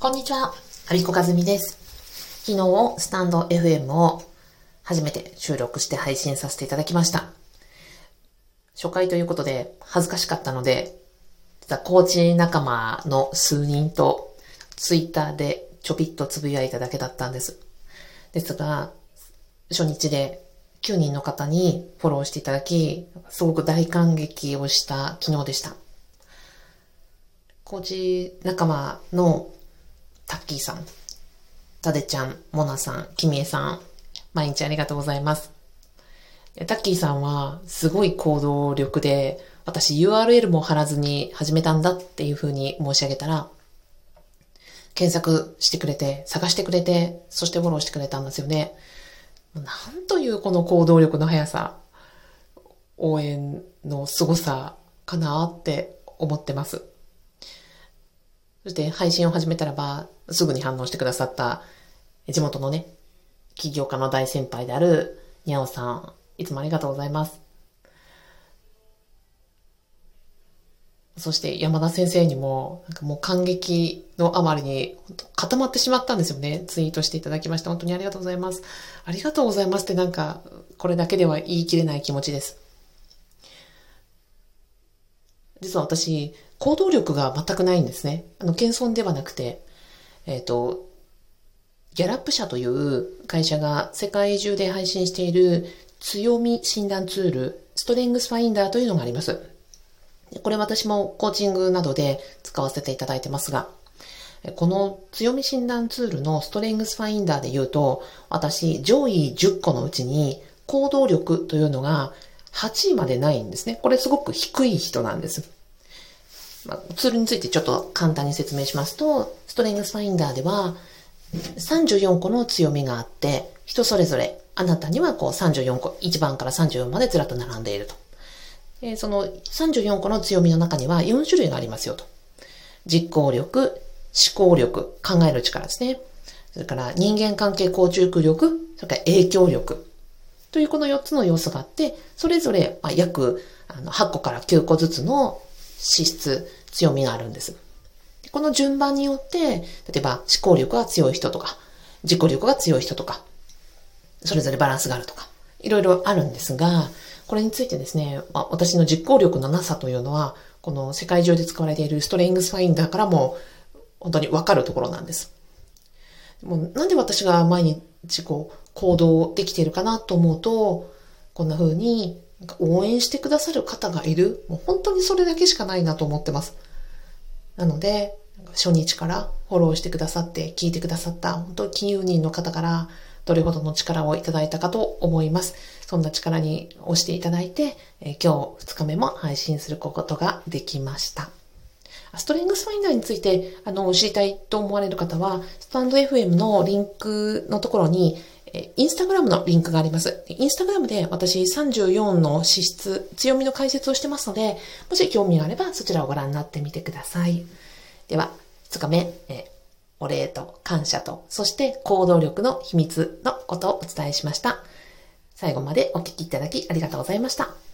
こんにちは、アビコカズミです。昨日、スタンド FM を初めて収録して配信させていただきました。初回ということで恥ずかしかったので、実はコーチ仲間の数人とツイッターでちょびっとつぶやいただけだったんです。ですが、初日で9人の方にフォローしていただき、すごく大感激をした昨日でした。コーチ仲間のタッキーさん、タデちゃん、モナさん、キミエさん、毎日ありがとうございます。タッキーさんはすごい行動力で、私 URL も貼らずに始めたんだっていうふうに申し上げたら、検索してくれて、探してくれて、そしてフォローしてくれたんですよね。なんというこの行動力の速さ、応援の凄さかなって思ってます。そして配信を始めたらば、すぐに反応してくださった地元のね、起業家の大先輩であるにゃおさん、いつもありがとうございます。そして山田先生にも、なんかもう感激のあまりに固まってしまったんですよね。ツイートしていただきまして、本当にありがとうございます。ありがとうございますってなんか、これだけでは言い切れない気持ちです。実は私、行動力が全くないんですね。あの、謙遜ではなくて、えっ、と、ギャラップ社という会社が世界中で配信している強み診断ツール、ストレングスファインダーというのがあります。これ私もコーチングなどで使わせていただいてますが、この強み診断ツールのストレングスファインダーで言うと、私上位10個のうちに行動力というのが8位までないんですね。これすごく低い人なんです。まあ、ツールについてちょっと簡単に説明しますと、ストレングスファインダーでは34個の強みがあって、人それぞれあなたにはこう34個、1番から34までずらっと並んでいると。えーその34個の強みの中には4種類がありますよと。実行力、思考力、考える力ですね。それから人間関係構築力、それから影響力。というこの4つの要素があって、それぞれ約8個から9個ずつの資質、強みがあるんです。この順番によって、例えば思考力が強い人とか、自己力が強い人とか、それぞれバランスがあるとか、いろいろあるんですが、これについてですね、私の実行力のなさというのは、この世界中で使われているストレングスファインダーからも本当にわかるところなんです。もうなんで私が毎日こう行動できているかなと思うと、こんな風に応援してくださる方がいる。もう本当にそれだけしかないなと思ってます。なので、初日からフォローしてくださって、聞いてくださった本当に金融人の方からどれほどの力をいただいたかと思います。そんな力に押していただいて、え今日2日目も配信することができました。ストレングスファインダーについてあの知りたいと思われる方は、スタンド FM のリンクのところに、えインスタグラムのリンクがあります。インスタグラムで私34の資質、強みの解説をしてますので、もし興味があればそちらをご覧になってみてください。では、2日目、えお礼と感謝と、そして行動力の秘密のことをお伝えしました。最後までお聞きいただきありがとうございました。